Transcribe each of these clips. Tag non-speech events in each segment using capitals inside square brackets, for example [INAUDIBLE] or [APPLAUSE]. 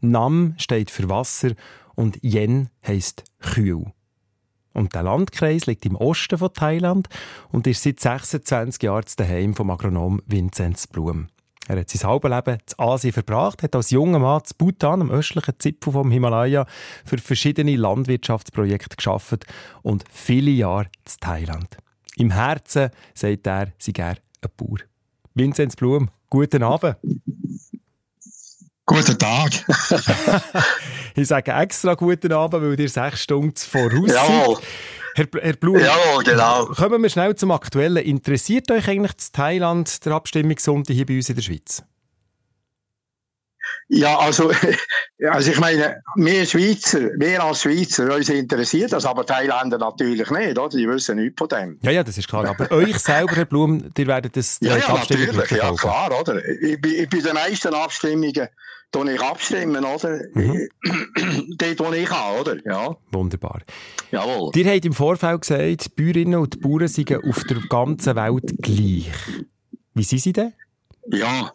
Nam steht für Wasser und Yen heisst Kühl. Und der Landkreis liegt im Osten von Thailand und ist seit 26 Jahren daheim vom Agronom Vinzenz Blum. Er hat sein halbes Leben in Asien verbracht, hat als junger Mann zu Bhutan, am östlichen Zipfel vom Himalaya, für verschiedene Landwirtschaftsprojekte geschafft und viele Jahre in Thailand. Im Herzen, sagt er, sei er ein Bauer. Vinzenz Blum, guten Abend. Guten Tag. [LAUGHS] ich sage extra guten Abend, weil ihr sechs Stunden voraus Jawohl. Herr, Herr Blum, Jawohl, genau. kommen wir schnell zum Aktuellen. Interessiert euch eigentlich das Thailand der Abstimmungssonntag hier bei uns in der Schweiz? Ja, also, [LAUGHS] also ich meine, wir Schweizer, wir als Schweizer, uns interessiert das, aber Thailänder natürlich nicht, oder? Die wissen nichts von dem. Ja, ja, das ist klar. Aber euch [LAUGHS] selber, Herr Blum, ihr werdet das Ja, ja, natürlich, ja klar, oder? Ich, ich bei den meisten Abstimmungen tue ich abstimmen, oder? Mhm. [CLEARS THROAT] Dort, wo ich kann, oder? Ja, Wunderbar. jawohl. Ihr habt im Vorfeld gesagt, die Bäuerinnen und die Bauern seien auf der ganzen Welt gleich. Wie sind sie denn? Ja.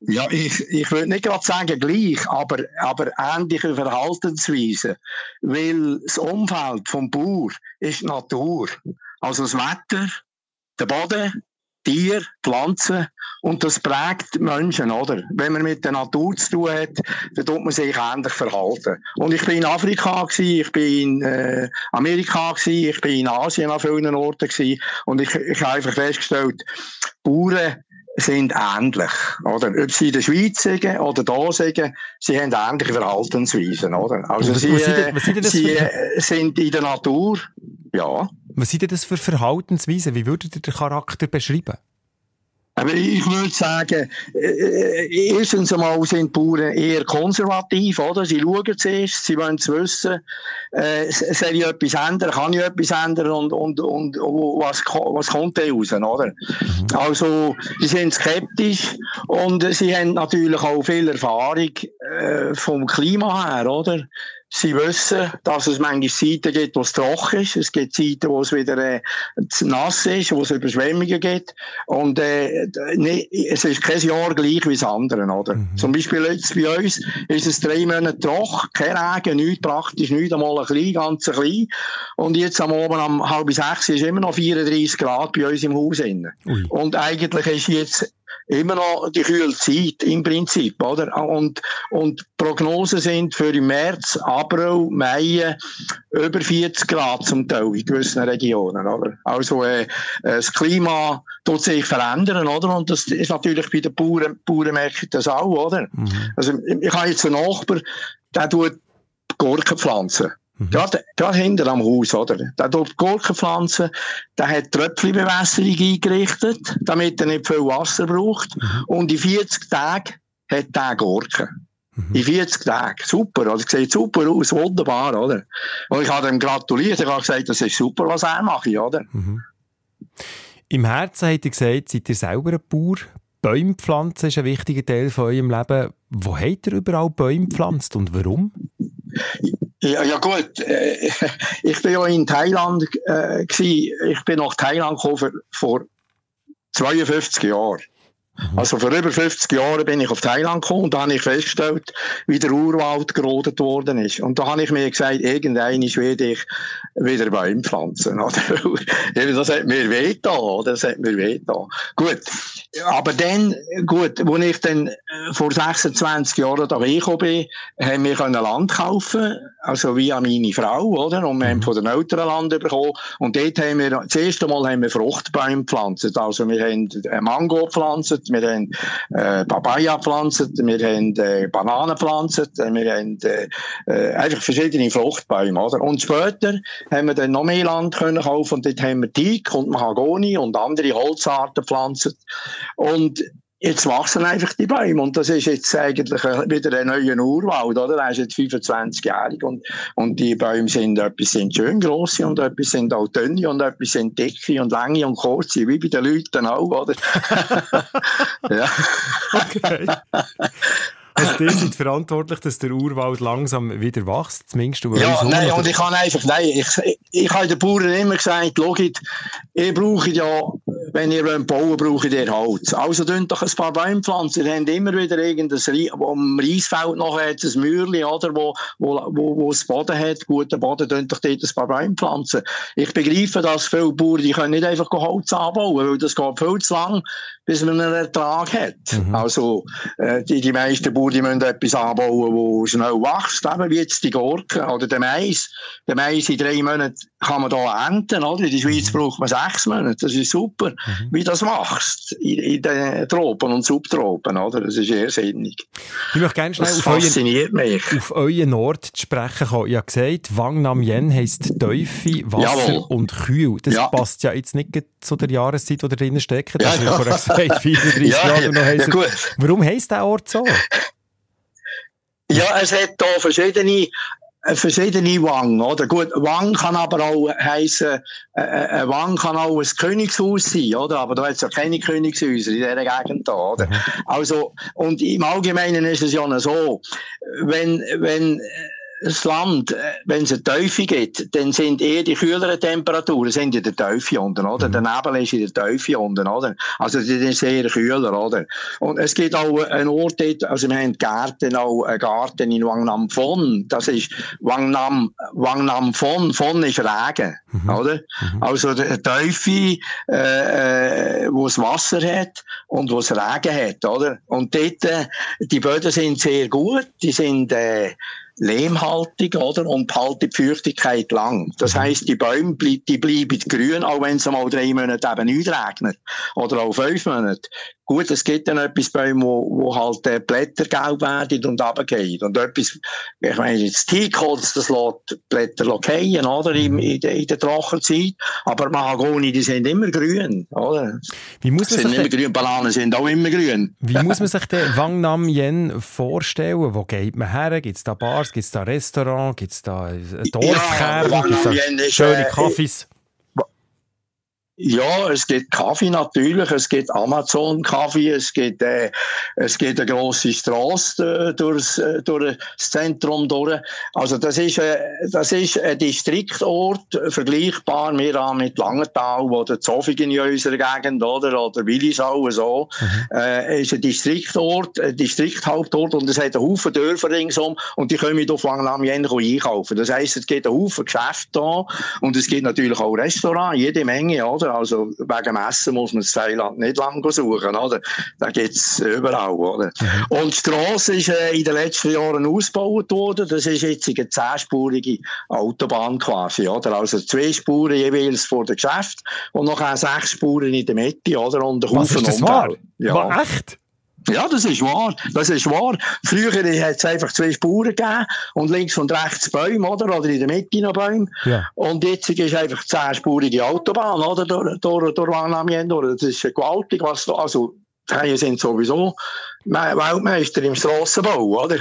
Ja, ich, ich würde nicht gerade sagen gleich, aber, aber ähnliche Verhaltensweisen. Weil das Umfeld vom Bauer ist die Natur. Also das Wetter, der Boden, Tier, Pflanzen. Und das prägt Menschen, oder? Wenn man mit der Natur zu tun hat, dann tut man sich ähnlich verhalten. Und ich bin in Afrika gewesen, ich bin in äh, Amerika gewesen, ich bin in Asien an vielen Orten gewesen. Und ich, ich habe einfach festgestellt, Bauern sind ähnlich, oder? Ob sie in der Schweiz sind oder da sind, sie haben ähnliche Verhaltensweisen, oder? Also Was- sie, was sind was sind sie für- sind in der Natur, ja. Was sind denn das für Verhaltensweisen? Wie würdet ihr den Charakter beschreiben? Aber ich würde sagen, äh, erstens einmal sind Bauern eher konservativ, oder? Sie schauen zuerst, sie wollen es wissen, äh, soll ich etwas ändern, kann ich etwas ändern und, und, und was, was kommt da raus, oder? Also, sie sind skeptisch und sie haben natürlich auch viel Erfahrung äh, vom Klima her, oder? Sie wissen, dass es manchmal Zeiten gibt, wo es trocken ist. Es gibt Zeiten, wo es wieder äh, zu nass ist, wo es Überschwemmungen gibt. Und äh, nee, es ist kein Jahr gleich wie das andere, oder? Zum Beispiel jetzt bei uns ist es drei Monate trocken, kein Regen, nichts, praktisch nichts, einmal ein klein, ganz ein klein. Und jetzt am Abend um halb sechs ist immer noch 34 Grad bei uns im Haus. Innen. Ui. Und eigentlich ist jetzt immer noch die kühle Zeit im Prinzip, oder? Und, und Prognosen sind für im März, April, Mai über 40 Grad zum Teil in gewissen Regionen, oder? Also, äh, das Klima tut sich verändern, oder? Und das ist natürlich bei den Bauern, Bauern merken das auch, oder? Also, ich habe jetzt einen Nachbar, der tut Gurken pflanzen. Gerade, gerade hinter am Haus, oder? Der tut Gurken pflanzen, der hat Tröpfchenbewässerung eingerichtet, damit er nicht viel Wasser braucht. Und in 40 Tagen hat der Gurken. In 40 Tagen. Super, also sieht super aus, wunderbar, oder? Und ich habe ihm gratuliert, ich habe gesagt, das ist super, was er macht, oder? Im Herzen habt ihr gesagt, seid ihr selber ein Bauer. Bäume pflanzen ist ein wichtiger Teil von eurem Leben. Wo habt ihr überall Bäume gepflanzt und warum? Ja, ja gut, äh, [LAUGHS] ich bin ja in Thailand äh, gsi. Ich bin nach Thailand gekommen vor 52 Jahren. Also vor über 50 Jahren bin ich auf Thailand gekommen und da habe ich festgestellt, wie der Urwald gerodet worden ist. Und da habe ich mir gesagt, irgendwann werde ich wieder Bäume pflanzen. [LAUGHS] Das hat mir wehgetan, oder? Das hat mir wehgetan. Gut. Aber dann, gut, als ich dann äh, vor 26 Jahren da weggekommen bin, haben wir Land kaufen, also via meine Frau, oder? Und wir haben von den Eltern Land bekommen. Und dort haben wir, das erste Mal haben wir Fruchtbäume gepflanzt. Also wir haben Mango gepflanzt, wir haben äh, Papaya gepflanzt, wir haben äh, Bananen gepflanzt, äh, wir haben äh, äh, einfach verschiedene Fruchtbäume, oder? Und später haben wir dann noch mehr Land können kaufen und dort haben wir Teak und Mahagoni und andere Holzarten gepflanzt. Und jetzt wachsen einfach die Bäume. Und das ist jetzt eigentlich wieder ein neuer Urwald, oder? Er ist jetzt 25-jährig und, und die Bäume sind, etwas sind schön grosse und etwas sind auch dünne und etwas sind dicke und lange und kurze, wie bei den Leuten auch, oder? [LAUGHS] [LAUGHS] ja. Okay. Also ihr seid verantwortlich, dass der Urwald langsam wieder wächst, zumindest über Ja, nein, und ich kann einfach, nein, ich, ich, ich habe den Bauern immer gesagt, schaut, ihr braucht ja, wenn ihr bauen braucht ihr Holz. Also dünnt doch ein paar Bäume pflanzen. Ihr habt immer wieder irgendein, wo am Reisfeld noch hat, ein Mürli, oder, wo, wo, wo, wo es Boden hat, guten Boden, dünnt doch dort ein paar Bäume pflanzen. Ich begreife, dass viele Bauern, die können nicht einfach Holz anbauen, weil das geht viel zu lang, bis man einen Ertrag hat. Mhm. Also, äh, die, die meisten Bauern, die müssen etwas anbauen, wo schnell wächst, eben wie jetzt die Gurken oder der Mais. Der Mais in drei Monaten kann man da ernten, oder? In der Schweiz mhm. braucht man sechs Monate. Das ist super, mhm. wie das machst in, in, den Tropen und Subtropen, oder? Das ist irrsinnig. Ich möchte gerne schnell auf euren, mich. auf euren Ort zu sprechen kommen. Ich habe gesagt, Wang Nam Yen heisst Teufel, Wasser Jawohl. und Kühl. Das ja. passt ja jetzt nicht zu der Jahreszeit, wo ihr drinnen steckt. Das ja, ja. Gesagt, 34 [LAUGHS] ja, Grad und noch ja, gut. Warum heisst der Ort so? Ja, es hat da verschiedene verschiedene Wang, oder? Gut, Wang kann aber auch heissen, äh, ein Wang kann auch ein Königshaus sein, oder? Aber da hat es ja keine Königshäuser in dieser Gegend da, oder? Mhm. Also, und im Allgemeinen ist es ja so, wenn, wenn, das Land, äh, wenn es eine Teufel gibt, dann sind eher die kühleren Temperaturen sind in der Teufel unten, oder? Mhm. Der Nebel ist in der Teufel unten, oder? Also, die sind sehr kühler, oder? Und es gibt auch einen Ort dort, also wir haben Gärten, auch einen Garten in Wangnam Von. Das ist Wangnam, Wangnam Von. Von ist Regen, mhm. oder? Mhm. Also, der Teufel, äh, äh, wo es Wasser hat und wo es Regen hat, oder? Und dort, äh, die Böden sind sehr gut, die sind, äh, lehmhaltig, oder? Und behalten die Feuchtigkeit lang. Das mhm. heisst, die Bäume, die bleiben grün, auch wenn es mal drei Monate eben nicht regnet. Oder auch fünf Monate. Gut, es gibt dann etwas Bäume, wo, wo halt äh, Blätter gelb werden und runtergehen. Und etwas, ich meine, jetzt Teakholz, das lässt Blätter fallen, oder? In, in, der, in der Trockenzeit. Aber Mahagoni, die sind immer grün, oder? Wie muss man sind sich immer grün, Bananen sind auch immer grün. Wie muss man [LAUGHS] sich den Wang Nam Yen vorstellen? Wo geht man her? Gibt es da Bars? Gibt es da Restaurants? Gibt es da Dorfkern? Ja, Gibt es da schöne äh, Kaffees? Ja, es gibt Kaffee natürlich, es gibt Amazon Kaffee, es gibt, äh, es gibt eine grosse Straße äh, durchs, äh, durch das Zentrum durch. Also das ist, äh, das ist ein Distriktort, vergleichbar wir haben mit Langenthal, wo der Zofingen in unserer Gegend, oder, oder Willisau, so, mhm. äh, ist ein Distriktort, ein Distrikthauptort und es hat einen Haufen Dörfer ringsum und die können auf Langnamien einkaufen. Das heisst, es gibt einen Haufen Geschäfte da und es gibt natürlich auch Restaurants, jede Menge, oder? Oder? Also wegen dem Essen muss man das Thailand nicht lang suchen, oder? Da gibt's überall, oder? Mhm. Und die Strasse ist äh, in den letzten Jahren ausgebaut worden. Das ist jetzt eine zehnspurige Autobahn quasi, oder? Also zwei Spuren jeweils vor dem Geschäft und noch sechs Spuren in der Mitte, oder? Und der Was ist das wahr? Ja. War echt? Ja, das ist wahr. Das ist wahr. Früher hat es einfach zwei Spuren gegeben und links und rechts Bäume, oder? Oder in der Mitte noch Bäume. Ja. Und jetzt ist einfach zehnspurige Autobahn, oder? Durch, durch, durch durch. Das ist gewaltig, was da, also, die sind sowieso Weltmeister im Strassenbau, oder?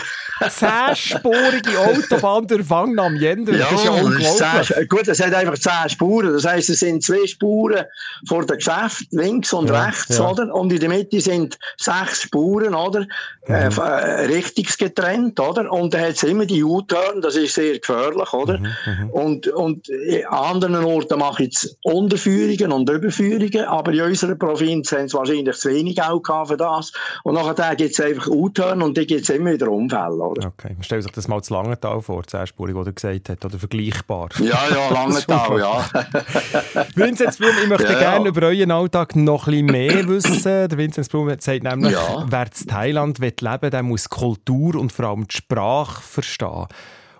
Zehnspurige Autobahn durch Wang am Jender, ja, das ist ja unglaublich. Zehn, gut, es hat einfach zehn Spuren, das heisst, es sind zwei Spuren vor dem Geschäft, links und ja, rechts, ja. oder? Und in der Mitte sind sechs Spuren, oder? Mhm. Äh, äh richtungsgetrennt, oder? Und da hat es immer die U-Turn, das ist sehr gefährlich, oder? Mhm, mhm. und, und an anderen Orten mache ich jetzt Unterführungen und Überführungen, aber in unserer Provinz haben sie wahrscheinlich zu wenig auch für das. Und nachher gibt es einfach U-Turn und dann gibt es immer wieder Unfälle. Oder? Okay, man stellt sich das mal zu Langenthal vor, zehnspurig, was er gesagt hat, oder vergleichbar. Ja, ja, [LAUGHS] Langenthal, ja. [LAUGHS] Vinzenz Blum, ich möchte ja, gerne ja. über euren Alltag noch ein bisschen mehr [COUGHS] wissen. Der Vinzenz Blum sagt nämlich, ja. wer in Thailand leben will, der muss Kultur und vor allem die Sprache verstehen.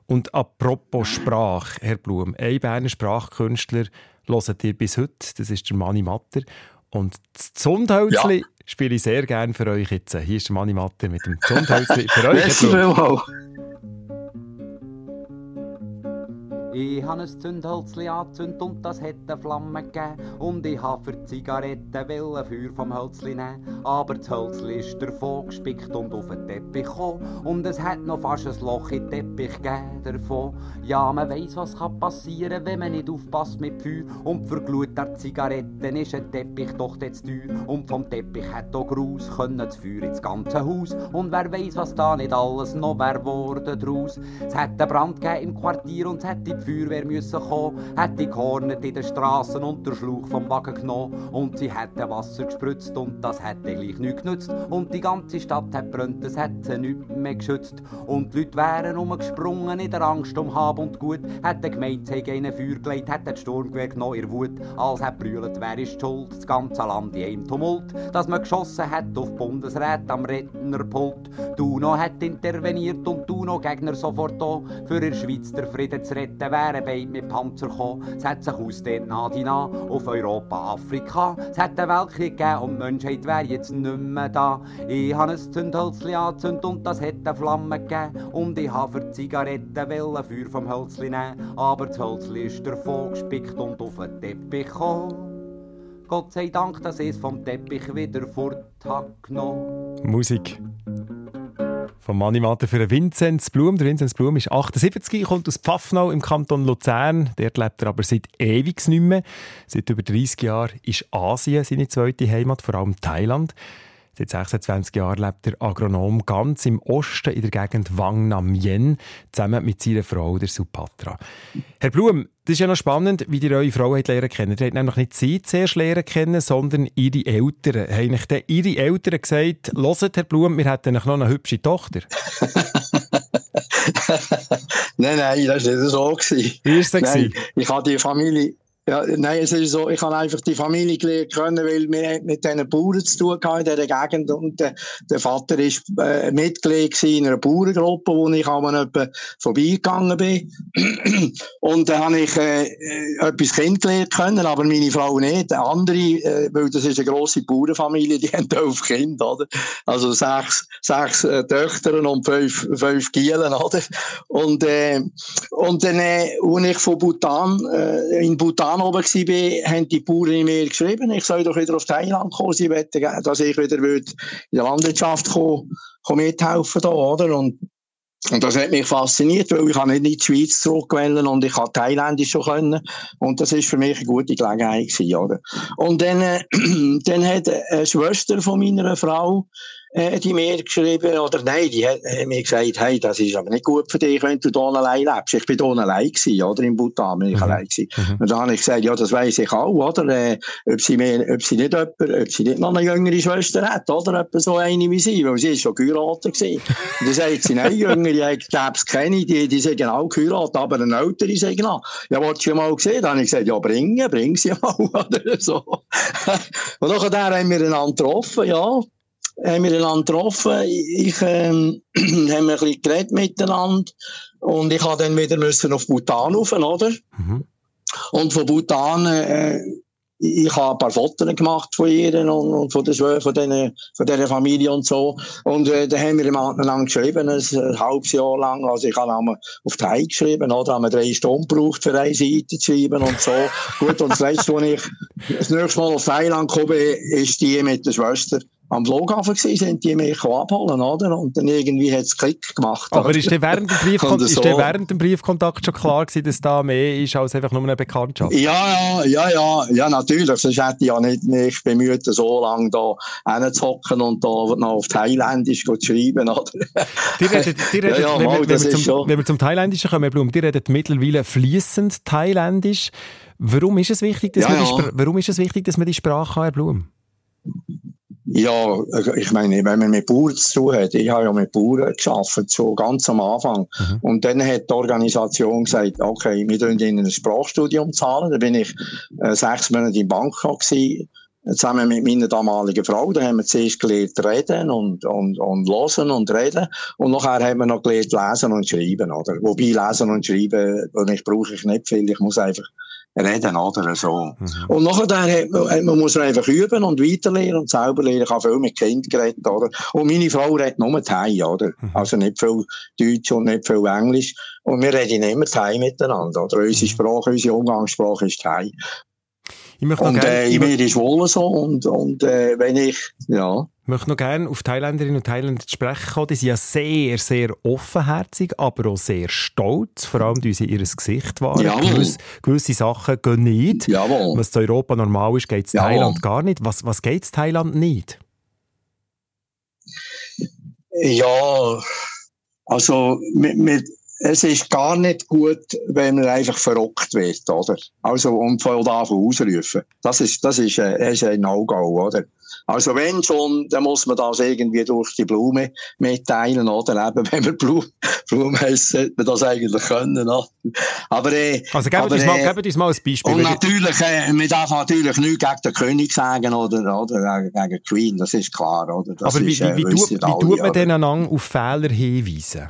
Und apropos Sprache, Herr Blum, ein Berner Sprachkünstler hört ihr bis heute, das ist der Mani Matter. Und das Zundhölzli ja. Spiele ich sehr gerne für euch jetzt. Hier ist der Mani Matter mit dem Zundhölzli für euch. [LAUGHS] Merci Ich habe ein Zündhölzli angezündet und das hätte Flamme gegeben. Und ich habe für Zigaretten Feuer vom Hölzli nehmen. Aber das Hölzli ist davon gespickt und auf den Teppich gekommen. Und es hat noch fast ein Loch in den Teppich gegeben davon. Ja, man weiss, was kann passieren, wenn man nicht aufpasst mit Feuer. Und für Glut der Zigaretten ist ein Teppich doch jetzt teuer. Und vom Teppich hat auch Gruß können das Feuer ins ganze Haus. Und wer weiss, was da nicht alles noch wär worden draus. Es hat einen Brand gegeben im Quartier und es hätte die Feuerwehr müssen kommen. Hätte gehornet in den Straßen und der Schluch vom Wagen genommen. Und sie hätte Wasser gespritzt und das hätte gleich nichts genützt. Und die ganze Stadt hat brennt, es hätte nichts mehr geschützt. Und die Leute wären umgesprungen in der Angst um Hab und Gut. Hätte gemeint, sie einen Feuer gelegt, hätte das Sturmgewehr genommen, ihr Wut. Als hat brüllt, wer ist schuld, das ganze Land in einem Tumult. Dass man geschossen hat auf Bundesrat am Rednerpult. Duno hat interveniert und Duno Gegner sofort da. Für die Schweiz der Frieden zu retten, wären beide mit Panzer gekommen. Es hat sich ausdehnt nah die nah auf Europa, Afrika. Es hat einen Weltkrieg gegeben und die Menschheit wäre jetzt nicht mehr da. Ich habe ein Zündhölzli angezündet und das hätte eine Flamme gegeben. Und ich habe für Zigaretten Feuer vom Hölzli nehmen. Aber das Hölzli ist davon gespickt und auf den Teppich gekommen. Gott sei Dank, dass es vom Teppich wieder fort genommen. Musik vom Animator für Vinzenz Blum. Der Vinzenz Blum ist 78, kommt aus Pfaffnau im Kanton Luzern. Dort lebt er aber seit ewig nicht mehr. Seit über 30 Jahren ist Asien seine zweite Heimat, vor allem Thailand. Seit 26 Jahren lebt der Agronom ganz im Osten in der Gegend Wang Nam Yen, zusammen mit seiner Frau, der Supatra. Herr Blum, das ist ja noch spannend, wie die eure Frau hat lernen kennen. Hat nämlich nicht sie zuerst lernen kennen, sondern ihre Eltern. Haben euch dann ihre Eltern gesagt, hört, Herr Blum, wir hätten noch eine hübsche Tochter? [LAUGHS] nein, nein, das war nicht so. Wie war es? Ich habe die Familie ja, nein, es ist so, ich habe einfach die Familie gelernt können, weil wir mit diesen Bauern zu tun hatten in dieser Gegend und der, der Vater war äh, Mitglied in einer Bauerngruppe, wo ich auch mal vorbeigegangen bin. [CLEARS THROAT] und dann habe ich äh, etwas kennengelernt können, aber meine Frau nicht. Andere, äh, weil das ist eine grosse Bauernfamilie, die [LAUGHS] haben elf Kinder, oder? Also sechs, sechs äh, Töchter und fünf, fünf Gielen, oder? Und, äh, und dann, äh, als ich von Bhutan, äh, in Bhutan Bhutan oben war, haben die Bauern mir geschrieben, ich soll doch wieder auf Thailand kommen, sie wollten, dass ich wieder in der Landwirtschaft kommen, mithelfen da, oder? Und und das hat mich fasziniert, weil ich nicht in die Schweiz zurückwählen und ich kann Thailändisch schon können. Und das ist für mich eine gute Gelegenheit gewesen, oder? Und dann, äh, [CLEARS THROAT] dann hat eine Schwester von meiner Frau, äh, die mir geschrieben, oder nein, die hat mir gesagt, hey, das ist aber nicht gut für dich, wenn du hier allein lebst. Ich bin hier allein gewesen, oder? In Bhutan bin ich mhm. allein gewesen. Mhm. Und dann habe ich gesagt, ja, das weiss ich auch, oder? Äh, ob sie mir, ob sie nicht jemand, ob sie nicht noch eine jüngere Schwester hat, oder? Etwa so eine wie sie, weil sie ist schon geheiratet gewesen. Und dann sagt sie, nein, jüngere, ich gäbe es keine, die, die sind genau geheiratet, aber eine ältere sagt, na, ja, wolltest du mal gesehen? Dann habe ich gesagt, ja, bringen, bring sie mal, oder? So. Und dann haben wir einander getroffen, ja haben wir einander getroffen. Ich, ähm, [CLEARS THROAT] haben ein bisschen geredet miteinander. Und ich habe dann wieder müssen auf Bhutan rauf, oder? Mhm. Und von Bhutan, äh, ich habe ein paar Fotos gemacht von ihr und, und von, der, von, den, von dieser Familie und so. Und äh, da haben wir miteinander geschrieben, ein, ein halbes Jahr lang. Also ich habe einmal auf Thai geschrieben, oder? Haben wir drei Stunden gebraucht, für eine Seite zu schreiben und so. Gut, und das letzte, als ich das nächste Mal auf Thailand komme, ist die mit der Schwester am Flughafen gewesen, sind die mich abholen, oder? Und dann irgendwie hat es Klick gemacht. Aber ist dir während dem, [LAUGHS] Briefkon so. während dem Briefkontakt schon klar gewesen, dass da mehr ist als einfach nur eine Bekanntschaft? Ja, ja, ja, ja, ja, natürlich. Sonst hätte ich ja nicht mich bemüht, so lange da hinzuhocken und da noch auf Thailändisch zu schreiben, oder? [LAUGHS] Die redet, die redet, [LAUGHS] ja, ja, wenn, mal, wenn, wir zum, wenn wir zum Thailändischen kommen, Blum, die redet mittlerweile fließend Thailändisch. Warum ist es wichtig, dass, ja, man, die, warum ist es wichtig, dass man die Sprache hat, Blum? Ja, ich meine, wenn man mit Bauern zu tun hat, ich habe ja mit Bauern geschafft, so ganz am Anfang. Mhm. Und dann hat die Organisation gesagt, okay, wir tun ihnen ein Sprachstudium zahlen. Da bin ich äh, sechs Monate in Bangkok gewesen, zusammen mit meiner damaligen Frau. Da haben wir zuerst gelernt reden und, und, und hören und reden. Und nachher haben wir noch gelernt lesen und schreiben, oder? Wobei lesen und schreiben, und ich brauche ich nicht viel. Ich muss einfach reden, oder so. Mhm. Und nachher hat man, man muss einfach üben und weiterlernen und selber lernen. Ich habe viel mit Kindern geredet, oder? Und meine Frau redet nur Thai, oder? Mhm. Also nicht viel Deutsch und nicht viel Englisch. Und wir reden immer Thai miteinander, oder? Unsere mhm. Sprache, unsere Umgangssprache ist Thai. Ich möchte und äh, in mir ist wohl so und, und äh, wenn ich, ja. Ich möchte noch gerne auf Thailänderinnen und Thailänder zu sprechen kommen. Die sind ja sehr, sehr offenherzig, aber auch sehr stolz. Vor allem, weil sie ihr Gesicht wahren. Gewisse, gewisse Sachen gehen nicht. Jawohl. Was in Europa normal ist, geht es Thailand gar nicht. Was, was geht es Thailand nicht? Ja, also mit, mit es ist gar nicht gut, wenn man einfach verrockt wird, oder? Also, und von da ausrufen. Das ist, das ist, ein, ist ein No-Go, oder? Also, wenn schon, dann muss man das irgendwie durch die Blume mitteilen, oder? Eben, [LAUGHS] wenn man Blume, Blume heisst, sollte man das eigentlich können, oder? Aber, äh, Also, geben uns mal, äh, uns mal ein Beispiel. Und natürlich, äh, man darf natürlich nichts gegen den König sagen, oder, oder, gegen die Queen, das ist klar, oder? Das Aber wie, ist, äh, wie, wie, tut, wie tut man denn auf Fehler hinweisen?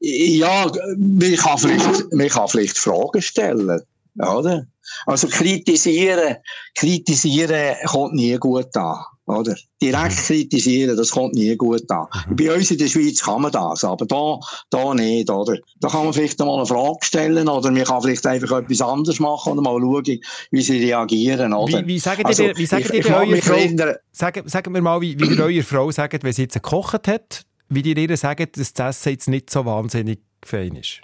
Ja, man kann vielleicht, man kann vielleicht Fragen stellen, oder? Also kritisieren, kritisieren kommt nie gut an, oder? Direkt mhm. kritisieren, das kommt nie gut an. Mhm. Bei uns in der Schweiz kann man das, aber da, da nicht, oder? Da kann man vielleicht mal eine Frage stellen, oder man kann vielleicht einfach etwas anderes machen und mal schauen, wie sie reagieren, oder? Wie, wie sagen also, ihr, wie sagen ich, ihr eurer Frau, sagen, sagen wir mal, wie, wie eure Frau sagt, wenn sie jetzt gekocht hat, wie die ihr sagen, dass das Essen jetzt nicht so wahnsinnig fein ist?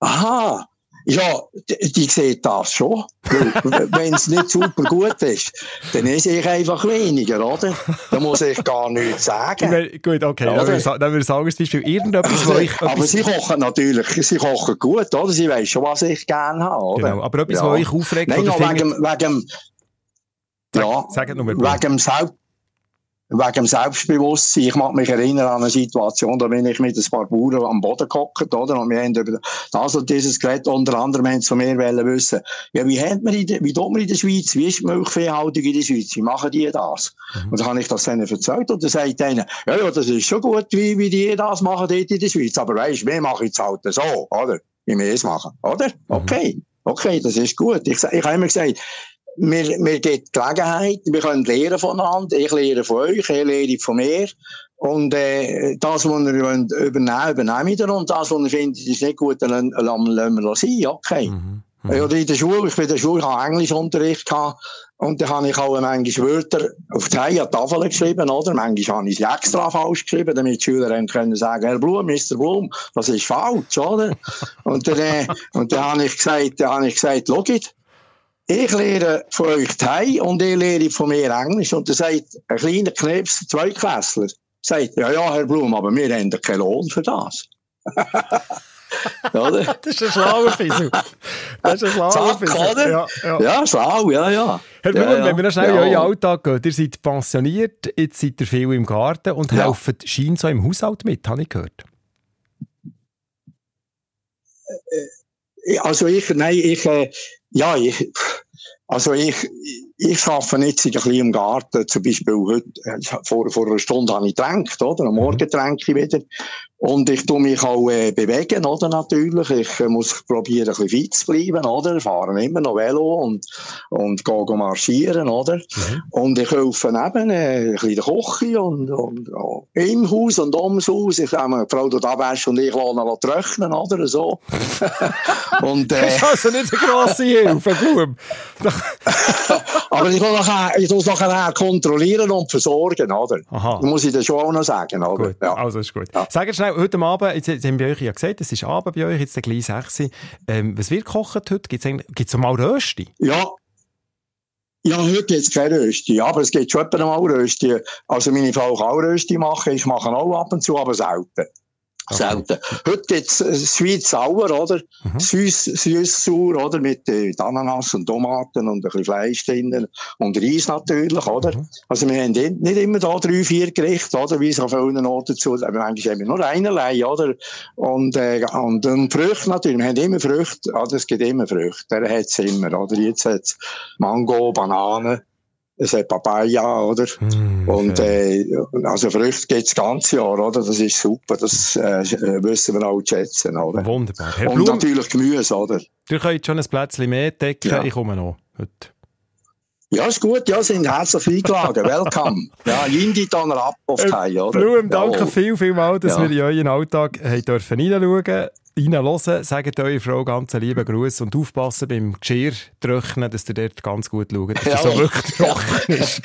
Aha, ja, die, die sieht das schon. [LAUGHS] Wenn es nicht super gut ist, dann ist ich einfach weniger, oder? Da muss ich gar nichts sagen. Meine, gut, okay, ich, dann würde ich sagen, zum Beispiel irgendetwas, wo ich... Aber sie kochen natürlich, sie kochen gut, oder? Sie weiß schon, was ich gerne habe, oder? Genau, aber etwas, ja. wo ich aufregt... Nein, wegen, wegen, ja, sag, sag wegen dem Selbst wegen dem Selbstbewusstsein. Ich mag mich erinnern an eine Situation, da bin ich mit ein paar Bauern am Boden gehockt, oder? Und wir haben über das und dieses Gerät unter anderem haben von mir wollen wissen, ja, wie hat man in der, wie tut man in der Schweiz? Wie ist die Milchviehhaltung in der Schweiz? Wie machen die das? Mhm. Und dann habe ich das denen erzählt und dann sagt einer, ja, ja, das ist schon gut, wie, wie die das machen dort in der Schweiz. Aber weisst, wir machen es halt so, oder? Wie wir es machen, oder? Mhm. Okay. Okay, das ist gut. Ich, ich habe immer gesagt, wir, wir geben Gelegenheit, wir können lernen voneinander, ich lehre von euch, ihr lehrt von mir. Und äh, das, was wir übernehmen, übernehmen wir und das, was wir finden, ist nicht gut, dann lassen wir sein, okay. Mhm. Mhm. Oder in der Schule, ich bin in der Schule, ich habe Englischunterricht gehabt, und dann habe ich auch manchmal Wörter auf die Reihe Tafel geschrieben, oder? Manchmal habe ich sie extra falsch geschrieben, damit die Schüler dann können sagen, Herr Blum, Mr. Blum, das ist falsch, oder? und dann, äh, und dann habe ich gesagt, dann habe ich gesagt, logit, ich lehre von euch Thai und ihr lehre von mir Englisch. Und dann sagt ein kleiner Knebs, zwei Klässler, sagt, ja, ja, Herr Blum, aber wir haben keinen Lohn für das. [LAUGHS] das ist ein schlauer Fisel. Das ist ein schlauer. Ja, ja. ja, schlau, ja, ja. Herr Blum, ja, ja. wenn wir noch schnell ja. in euren Alltag gehen, ihr seid pensioniert, jetzt seid ihr viel im Garten und ja. helft so im Haushalt mit, habe ich gehört. Äh, also ich, nein, ich, äh, ja, ich, also ich, ich arbeite jetzt ein bisschen im Garten, zum Beispiel heute, äh, vor, vor einer Stunde habe ich getränkt, oder? Am Morgen trinke ich wieder. Und ich tue mich auch äh, bewegen, oder, natürlich. Ich äh, muss probieren, ein bisschen fit zu bleiben, oder? Fahren immer noch Velo und, und gehe marschieren, oder? Mhm. Und ich helfe neben, äh, ein bisschen der Küche und, und, und, im Haus und ums Haus. Ich habe eine Frau dort abwäscht und ich lasse trocknen, oder? So. [LAUGHS] und, äh, das ist also nicht eine grosse Hilfe, Blum. [LAUGHS] Aber ich muss nachher, ich muss nachher kontrollieren und versorgen, oder? Aha. Das muss ich das schon auch noch sagen, oder? Gut. Ja. Also, ist gut. Ja. Sag schnell, heute Abend, jetzt, jetzt haben wir euch ja gesagt, es ist Abend bei euch, jetzt gleich 6 ähm, Was wird gekocht heute? Gibt es mal Rösti? Ja. Ja, heute gibt es keine Rösti, aber es gibt schon mal Rösti. Also meine Frau kann auch Rösti machen, ich mache auch ab und zu, aber selten. Selten. Heute gibt's äh, Sweet Sauer, oder? Mhm. Süß, süß sauer, oder? Mit äh, Ananas und Tomaten und ein bisschen Fleisch drin. Und Reis natürlich, oder? Mhm. Also wir haben nicht immer da drei, vier Gerichte, oder? Wie es auf vielen Orten zu, aber manchmal haben wir nur einerlei, oder? Und, äh, und, und Früchte natürlich. Wir haben immer Früchte, oder? Es gibt immer Früchte. Der hat's immer, oder? Jetzt hat's Mango, Banane. Es hat Papaya, oder? Mm, und äh, also Früchte gibt das ganze Jahr, oder? Das ist super, das äh, wissen wir auch schätzen, oder? Wunderbar. Herr und Blum, natürlich Gemüse, oder? ihr könnt schon ein Plätzchen mehr decken. Ja. Ich komme noch heute. Ja, ist gut, ja, sind herzlich eingeladen. Welcome. Ja, Jindi dann ab auf die Hause, oder? Blum, danke Jawohl. viel, viel mal, dass Ja. wir in euren Alltag haben dürfen reinschauen reinhören. Sagt eurer Frau ganz einen lieben Gruß und aufpassen beim Geschirr trocknen, dass ihr dort ganz gut schaut, dass es so wirklich trocken [LAUGHS] ist.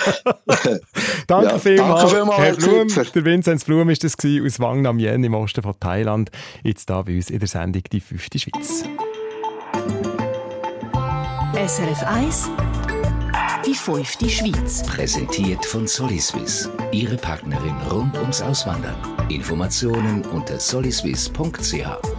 danke Ja, vielmals, danke vielmals, Herr Blum. Der Vinzenz Blum war das aus Wang Nam Yen im Osten von Thailand. Jetzt da bei uns in der Sendung «Die fünfte Schweiz». SRF 1 Die fünfte Schweiz. Präsentiert von Soliswiss. Ihre Partnerin rund ums Auswandern. Informationen unter soliswiss.ch.